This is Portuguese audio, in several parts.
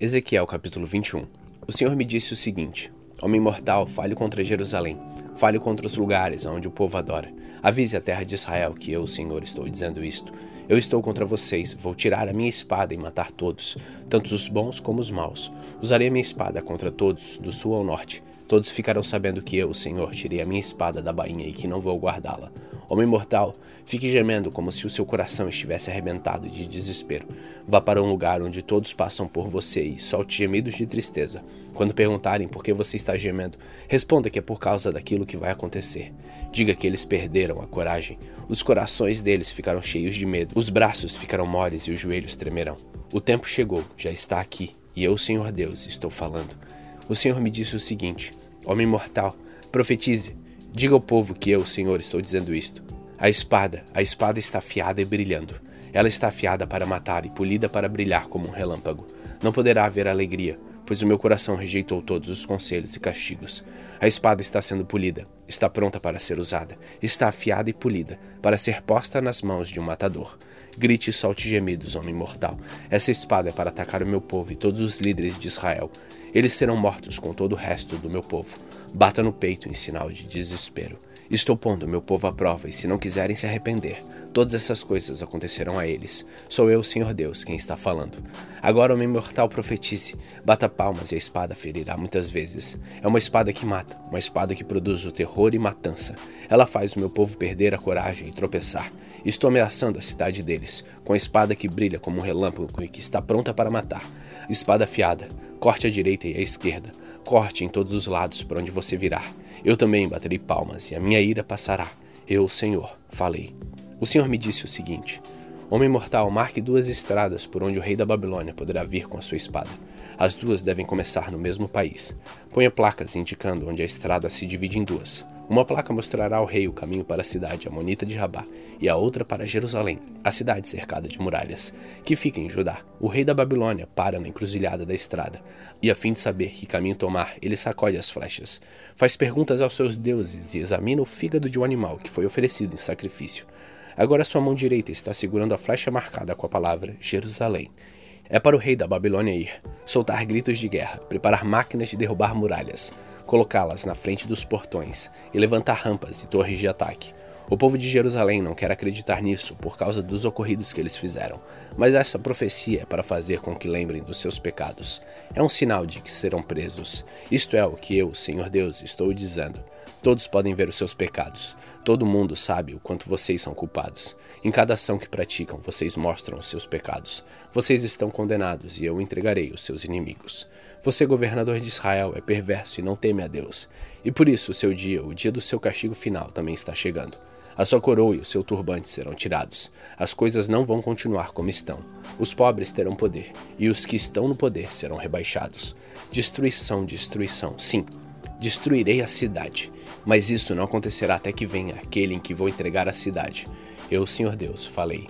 Ezequiel capítulo 21 O Senhor me disse o seguinte: Homem mortal, fale contra Jerusalém, fale contra os lugares onde o povo adora. Avise a terra de Israel que eu, o Senhor, estou dizendo isto. Eu estou contra vocês, vou tirar a minha espada e matar todos, tanto os bons como os maus. Usarei a minha espada contra todos, do sul ao norte. Todos ficarão sabendo que eu, o Senhor, tirei a minha espada da bainha e que não vou guardá-la. Homem mortal, fique gemendo como se o seu coração estivesse arrebentado de desespero. Vá para um lugar onde todos passam por você e solte gemidos de tristeza. Quando perguntarem por que você está gemendo, responda que é por causa daquilo que vai acontecer. Diga que eles perderam a coragem. Os corações deles ficaram cheios de medo, os braços ficarão moles e os joelhos tremerão. O tempo chegou, já está aqui, e eu, Senhor Deus, estou falando. O Senhor me disse o seguinte: Homem mortal, profetize, diga ao povo que eu, Senhor, estou dizendo isto. A espada, a espada está afiada e brilhando. Ela está afiada para matar e polida para brilhar como um relâmpago. Não poderá haver alegria, pois o meu coração rejeitou todos os conselhos e castigos. A espada está sendo polida, está pronta para ser usada, está afiada e polida, para ser posta nas mãos de um matador. Grite e solte gemidos, homem mortal. Essa espada é para atacar o meu povo e todos os líderes de Israel. Eles serão mortos com todo o resto do meu povo. Bata no peito em sinal de desespero. Estou pondo meu povo à prova, e se não quiserem se arrepender, todas essas coisas acontecerão a eles. Sou eu, Senhor Deus, quem está falando. Agora, homem mortal, profetize. Bata palmas e a espada ferirá muitas vezes. É uma espada que mata, uma espada que produz o terror e matança. Ela faz o meu povo perder a coragem e tropeçar. Estou ameaçando a cidade deles, com a espada que brilha como um relâmpago e que está pronta para matar. Espada afiada, Corte à direita e à esquerda. Corte em todos os lados por onde você virar. Eu também baterei palmas e a minha ira passará. Eu, Senhor, falei. O Senhor me disse o seguinte: Homem mortal, marque duas estradas por onde o rei da Babilônia poderá vir com a sua espada. As duas devem começar no mesmo país. Ponha placas indicando onde a estrada se divide em duas. Uma placa mostrará ao rei o caminho para a cidade amonita de Rabá, e a outra para Jerusalém, a cidade cercada de muralhas, que fica em Judá. O rei da Babilônia para na encruzilhada da estrada, e a fim de saber que caminho tomar, ele sacode as flechas. Faz perguntas aos seus deuses e examina o fígado de um animal que foi oferecido em sacrifício. Agora sua mão direita está segurando a flecha marcada com a palavra Jerusalém. É para o rei da Babilônia ir, soltar gritos de guerra, preparar máquinas de derrubar muralhas, colocá-las na frente dos portões e levantar rampas e torres de ataque. O povo de Jerusalém não quer acreditar nisso por causa dos ocorridos que eles fizeram, mas essa profecia é para fazer com que lembrem dos seus pecados. É um sinal de que serão presos. Isto é o que eu, Senhor Deus, estou dizendo. Todos podem ver os seus pecados. Todo mundo sabe o quanto vocês são culpados. Em cada ação que praticam, vocês mostram os seus pecados. Vocês estão condenados e eu entregarei os seus inimigos. Você, governador de Israel, é perverso e não teme a Deus. E por isso o seu dia, o dia do seu castigo final, também está chegando. A sua coroa e o seu turbante serão tirados. As coisas não vão continuar como estão. Os pobres terão poder, e os que estão no poder serão rebaixados. Destruição, destruição, sim. Destruirei a cidade. Mas isso não acontecerá até que venha aquele em que vou entregar a cidade. Eu, Senhor Deus, falei.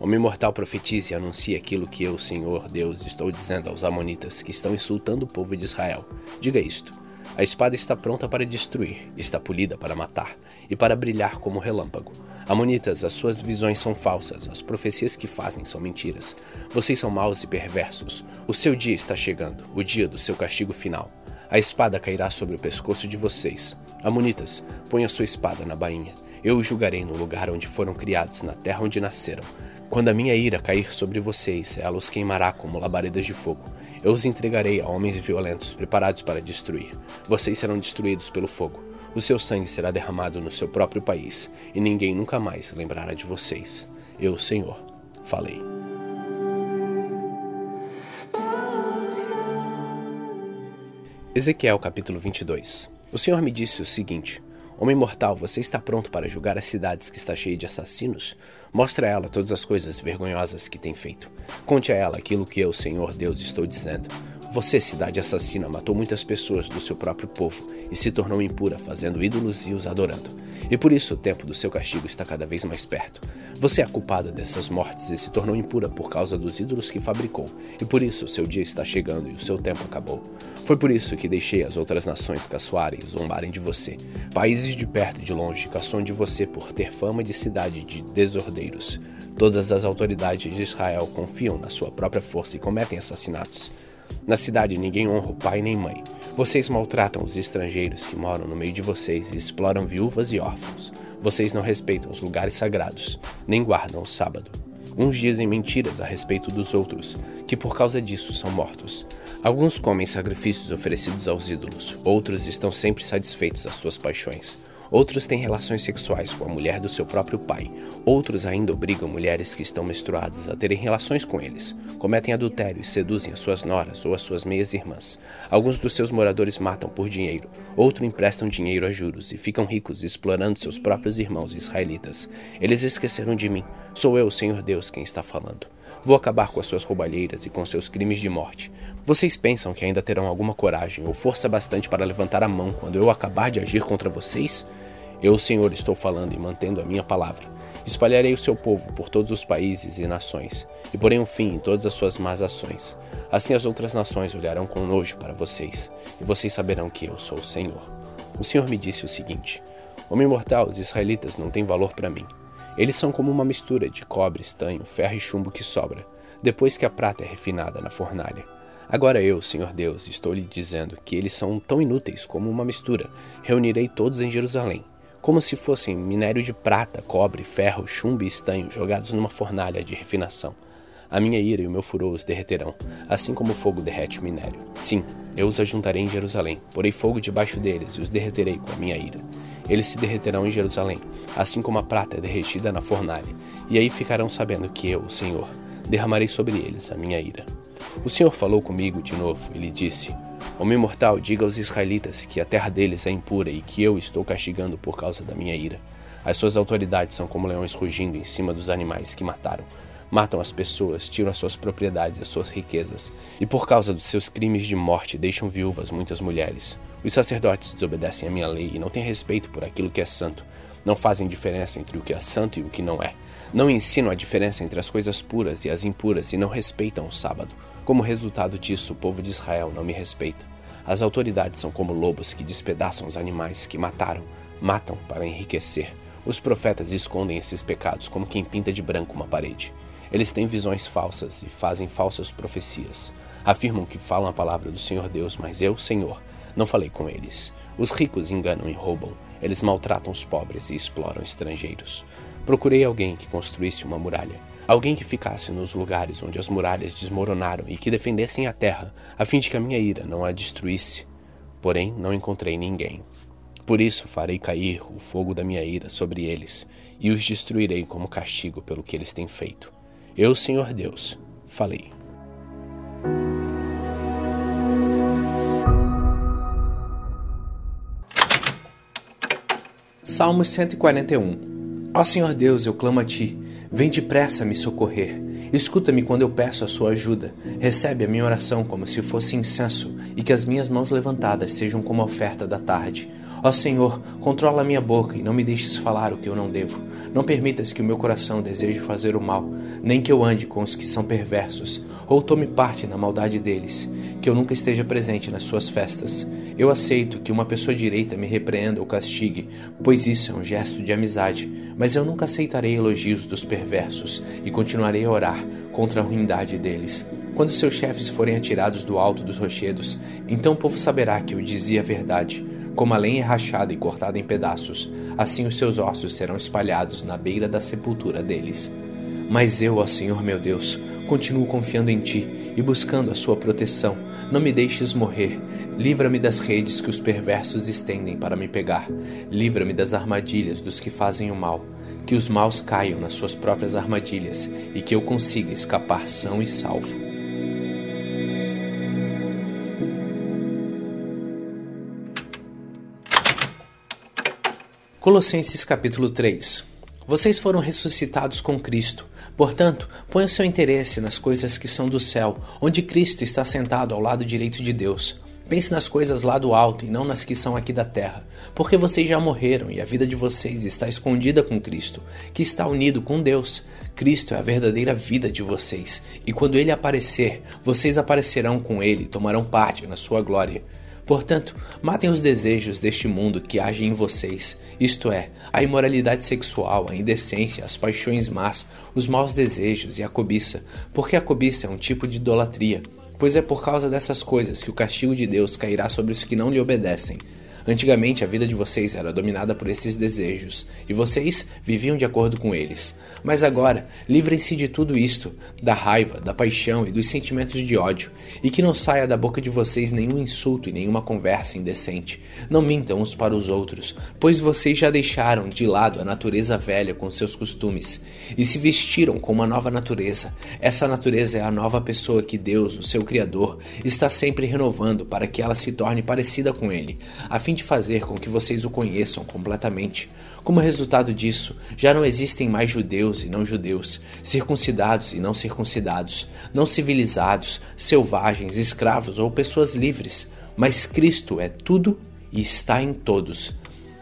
Homem mortal profetize e anuncie aquilo que eu, Senhor Deus, estou dizendo aos Amonitas que estão insultando o povo de Israel. Diga isto: A espada está pronta para destruir, está polida para matar e para brilhar como relâmpago. Amonitas, as suas visões são falsas, as profecias que fazem são mentiras. Vocês são maus e perversos. O seu dia está chegando, o dia do seu castigo final. A espada cairá sobre o pescoço de vocês. Amonitas, ponha sua espada na bainha. Eu os julgarei no lugar onde foram criados, na terra onde nasceram. Quando a minha ira cair sobre vocês, ela os queimará como labaredas de fogo. Eu os entregarei a homens violentos, preparados para destruir. Vocês serão destruídos pelo fogo. O seu sangue será derramado no seu próprio país, e ninguém nunca mais lembrará de vocês. Eu, Senhor, falei. Ezequiel capítulo 22 O Senhor me disse o seguinte: Homem mortal, você está pronto para julgar as cidades que está cheia de assassinos? Mostre a ela todas as coisas vergonhosas que tem feito. Conte a ela aquilo que eu, Senhor Deus, estou dizendo. Você, cidade assassina, matou muitas pessoas do seu próprio povo e se tornou impura, fazendo ídolos e os adorando. E por isso o tempo do seu castigo está cada vez mais perto. Você é culpada dessas mortes e se tornou impura por causa dos ídolos que fabricou, e por isso o seu dia está chegando e o seu tempo acabou. Foi por isso que deixei as outras nações caçoarem e zombarem de você. Países de perto e de longe caçam de você por ter fama de cidade de desordeiros. Todas as autoridades de Israel confiam na sua própria força e cometem assassinatos. Na cidade ninguém honra o pai nem mãe. Vocês maltratam os estrangeiros que moram no meio de vocês e exploram viúvas e órfãos. Vocês não respeitam os lugares sagrados, nem guardam o sábado. Uns dizem mentiras a respeito dos outros, que por causa disso são mortos. Alguns comem sacrifícios oferecidos aos ídolos, outros estão sempre satisfeitos às suas paixões. Outros têm relações sexuais com a mulher do seu próprio pai. Outros ainda obrigam mulheres que estão menstruadas a terem relações com eles. Cometem adultério e seduzem as suas noras ou as suas meias-irmãs. Alguns dos seus moradores matam por dinheiro. Outros emprestam dinheiro a juros e ficam ricos explorando seus próprios irmãos israelitas. Eles esqueceram de mim. Sou eu, Senhor Deus, quem está falando. Vou acabar com as suas roubalheiras e com seus crimes de morte. Vocês pensam que ainda terão alguma coragem ou força bastante para levantar a mão quando eu acabar de agir contra vocês? Eu, Senhor, estou falando e mantendo a minha palavra. Espalharei o seu povo por todos os países e nações, e porei um fim em todas as suas más ações. Assim as outras nações olharão com nojo para vocês, e vocês saberão que eu sou o Senhor. O Senhor me disse o seguinte: Homem mortal, os israelitas não têm valor para mim. Eles são como uma mistura de cobre, estanho, ferro e chumbo que sobra, depois que a prata é refinada na fornalha. Agora eu, Senhor Deus, estou lhe dizendo que eles são tão inúteis como uma mistura. Reunirei todos em Jerusalém como se fossem minério de prata, cobre, ferro, chumbo e estanho jogados numa fornalha de refinação. A minha ira e o meu furor os derreterão, assim como o fogo derrete o minério. Sim, eu os ajuntarei em Jerusalém, porei fogo debaixo deles e os derreterei com a minha ira. Eles se derreterão em Jerusalém, assim como a prata é derretida na fornalha, e aí ficarão sabendo que eu, o Senhor, derramarei sobre eles a minha ira. O Senhor falou comigo de novo e lhe disse: Homem mortal, diga aos israelitas que a terra deles é impura e que eu estou castigando por causa da minha ira. As suas autoridades são como leões rugindo em cima dos animais que mataram. Matam as pessoas, tiram as suas propriedades as suas riquezas, e por causa dos seus crimes de morte deixam viúvas muitas mulheres. Os sacerdotes desobedecem a minha lei e não têm respeito por aquilo que é santo. Não fazem diferença entre o que é santo e o que não é. Não ensinam a diferença entre as coisas puras e as impuras e não respeitam o sábado. Como resultado disso, o povo de Israel não me respeita. As autoridades são como lobos que despedaçam os animais que mataram, matam para enriquecer. Os profetas escondem esses pecados como quem pinta de branco uma parede. Eles têm visões falsas e fazem falsas profecias. Afirmam que falam a palavra do Senhor Deus, mas eu, Senhor, não falei com eles. Os ricos enganam e roubam. Eles maltratam os pobres e exploram estrangeiros. Procurei alguém que construísse uma muralha Alguém que ficasse nos lugares onde as muralhas desmoronaram e que defendessem a terra, a fim de que a minha ira não a destruísse. Porém, não encontrei ninguém. Por isso farei cair o fogo da minha ira sobre eles, e os destruirei como castigo pelo que eles têm feito. Eu, Senhor Deus, falei. Salmos 141 Ó Senhor Deus, eu clamo a ti Vem depressa me socorrer. Escuta-me quando eu peço a sua ajuda. Recebe a minha oração como se fosse incenso, e que as minhas mãos levantadas sejam como a oferta da tarde. Ó Senhor, controla a minha boca e não me deixes falar o que eu não devo. Não permitas que o meu coração deseje fazer o mal, nem que eu ande com os que são perversos, ou tome parte na maldade deles, que eu nunca esteja presente nas suas festas. Eu aceito que uma pessoa direita me repreenda ou castigue, pois isso é um gesto de amizade, mas eu nunca aceitarei elogios dos perversos e continuarei a orar contra a ruindade deles. Quando seus chefes forem atirados do alto dos rochedos, então o povo saberá que eu dizia a verdade como a lenha é rachada e cortada em pedaços, assim os seus ossos serão espalhados na beira da sepultura deles. Mas eu, ó Senhor meu Deus, continuo confiando em Ti e buscando a Sua proteção. Não me deixes morrer. Livra-me das redes que os perversos estendem para me pegar. Livra-me das armadilhas dos que fazem o mal. Que os maus caiam nas suas próprias armadilhas e que eu consiga escapar são e salvo. Colossenses capítulo 3 Vocês foram ressuscitados com Cristo. Portanto, ponham seu interesse nas coisas que são do céu, onde Cristo está sentado ao lado direito de Deus. Pense nas coisas lá do alto e não nas que são aqui da terra, porque vocês já morreram e a vida de vocês está escondida com Cristo, que está unido com Deus. Cristo é a verdadeira vida de vocês, e quando ele aparecer, vocês aparecerão com ele e tomarão parte na sua glória. Portanto, matem os desejos deste mundo que agem em vocês, isto é, a imoralidade sexual, a indecência, as paixões más, os maus desejos e a cobiça, porque a cobiça é um tipo de idolatria, pois é por causa dessas coisas que o castigo de Deus cairá sobre os que não lhe obedecem. Antigamente a vida de vocês era dominada por esses desejos, e vocês viviam de acordo com eles. Mas agora, livrem-se de tudo isto, da raiva, da paixão e dos sentimentos de ódio, e que não saia da boca de vocês nenhum insulto e nenhuma conversa indecente. Não mintam uns para os outros, pois vocês já deixaram de lado a natureza velha com seus costumes, e se vestiram com uma nova natureza. Essa natureza é a nova pessoa que Deus, o seu Criador, está sempre renovando para que ela se torne parecida com Ele, a fim de fazer com que vocês o conheçam completamente. Como resultado disso, já não existem mais judeus e não judeus, circuncidados e não circuncidados, não civilizados, selvagens, escravos ou pessoas livres, mas Cristo é tudo e está em todos.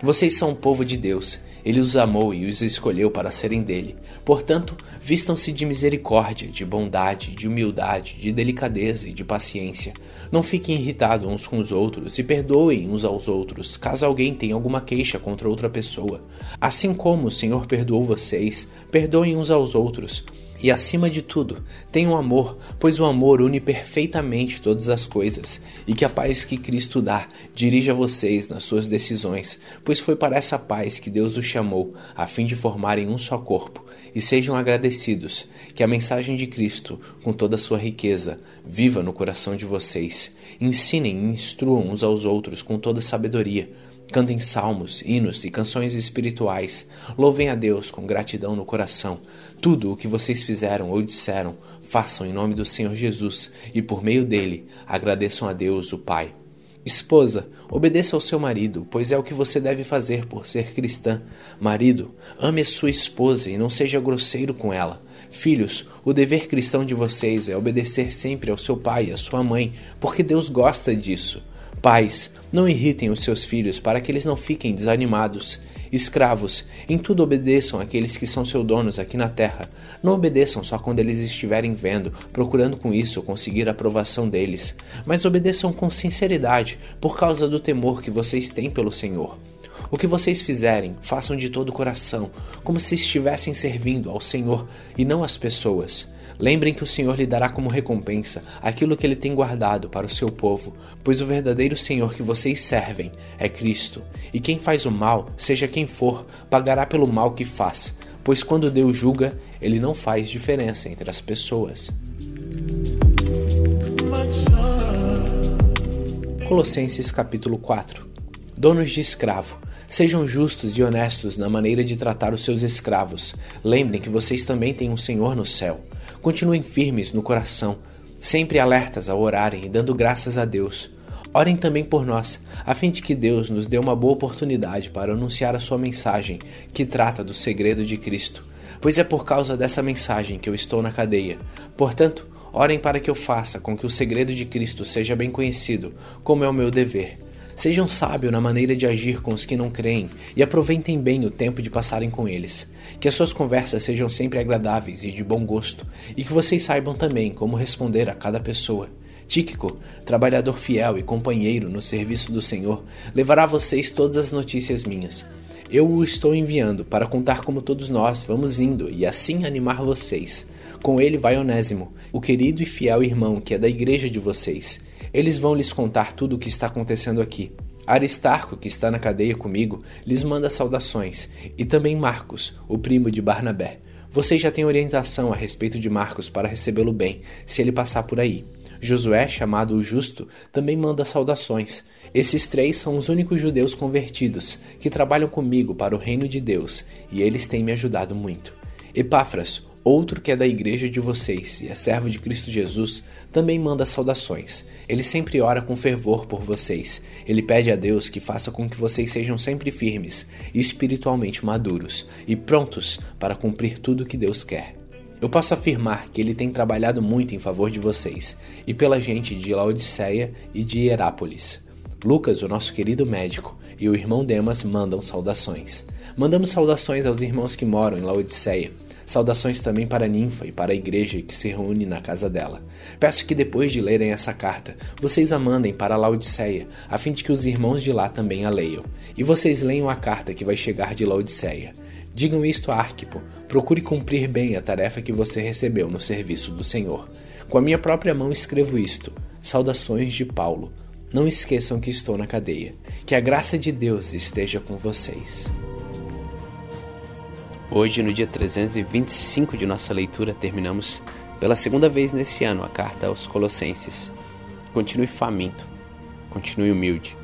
Vocês são o povo de Deus ele os amou e os escolheu para serem dele. Portanto, vistam-se de misericórdia, de bondade, de humildade, de delicadeza e de paciência. Não fiquem irritados uns com os outros e perdoem uns aos outros, caso alguém tenha alguma queixa contra outra pessoa. Assim como o Senhor perdoou vocês, perdoem uns aos outros. E acima de tudo, tenham amor, pois o amor une perfeitamente todas as coisas, e que a paz que Cristo dá dirija vocês nas suas decisões, pois foi para essa paz que Deus os chamou, a fim de formarem um só corpo. E sejam agradecidos, que a mensagem de Cristo, com toda a sua riqueza, viva no coração de vocês. Ensinem e instruam uns aos outros com toda sabedoria Cantem salmos, hinos e canções espirituais. Louvem a Deus com gratidão no coração. Tudo o que vocês fizeram ou disseram, façam em nome do Senhor Jesus e por meio dele agradeçam a Deus, o Pai. Esposa, obedeça ao seu marido, pois é o que você deve fazer por ser cristã. Marido, ame a sua esposa e não seja grosseiro com ela. Filhos, o dever cristão de vocês é obedecer sempre ao seu pai e à sua mãe, porque Deus gosta disso. Pais, não irritem os seus filhos para que eles não fiquem desanimados. Escravos, em tudo obedeçam àqueles que são seus donos aqui na terra. Não obedeçam só quando eles estiverem vendo, procurando com isso conseguir a aprovação deles, mas obedeçam com sinceridade, por causa do temor que vocês têm pelo Senhor. O que vocês fizerem, façam de todo o coração, como se estivessem servindo ao Senhor e não às pessoas. Lembrem que o Senhor lhe dará como recompensa aquilo que ele tem guardado para o seu povo, pois o verdadeiro Senhor que vocês servem é Cristo. E quem faz o mal, seja quem for, pagará pelo mal que faz, pois quando Deus julga, ele não faz diferença entre as pessoas. Colossenses capítulo 4 Donos de escravo, Sejam justos e honestos na maneira de tratar os seus escravos. Lembrem que vocês também têm um Senhor no céu. Continuem firmes no coração, sempre alertas ao orarem e dando graças a Deus. Orem também por nós, a fim de que Deus nos dê uma boa oportunidade para anunciar a sua mensagem, que trata do segredo de Cristo. Pois é por causa dessa mensagem que eu estou na cadeia. Portanto, orem para que eu faça com que o segredo de Cristo seja bem conhecido, como é o meu dever. Sejam sábios na maneira de agir com os que não creem e aproveitem bem o tempo de passarem com eles. Que as suas conversas sejam sempre agradáveis e de bom gosto, e que vocês saibam também como responder a cada pessoa. Tíquico, trabalhador fiel e companheiro no serviço do Senhor, levará a vocês todas as notícias minhas. Eu o estou enviando para contar como todos nós vamos indo e assim animar vocês. Com ele vai Onésimo, o querido e fiel irmão que é da igreja de vocês. Eles vão lhes contar tudo o que está acontecendo aqui. Aristarco, que está na cadeia comigo, lhes manda saudações, e também Marcos, o primo de Barnabé. Vocês já têm orientação a respeito de Marcos para recebê-lo bem, se ele passar por aí. Josué, chamado o Justo, também manda saudações. Esses três são os únicos judeus convertidos que trabalham comigo para o reino de Deus, e eles têm me ajudado muito. Epáfras, outro que é da igreja de vocês e é servo de Cristo Jesus, também manda saudações. Ele sempre ora com fervor por vocês. Ele pede a Deus que faça com que vocês sejam sempre firmes espiritualmente maduros e prontos para cumprir tudo o que Deus quer. Eu posso afirmar que ele tem trabalhado muito em favor de vocês e pela gente de Laodiceia e de Hierápolis. Lucas, o nosso querido médico, e o irmão Demas mandam saudações. Mandamos saudações aos irmãos que moram em Laodiceia. Saudações também para a ninfa e para a igreja que se reúne na casa dela. Peço que depois de lerem essa carta, vocês a mandem para Laodiceia, a fim de que os irmãos de lá também a leiam. E vocês leiam a carta que vai chegar de Laodiceia. Digam isto a Arquipo, procure cumprir bem a tarefa que você recebeu no serviço do Senhor. Com a minha própria mão escrevo isto. Saudações de Paulo. Não esqueçam que estou na cadeia. Que a graça de Deus esteja com vocês. Hoje, no dia 325 de nossa leitura, terminamos pela segunda vez nesse ano a carta aos Colossenses. Continue faminto, continue humilde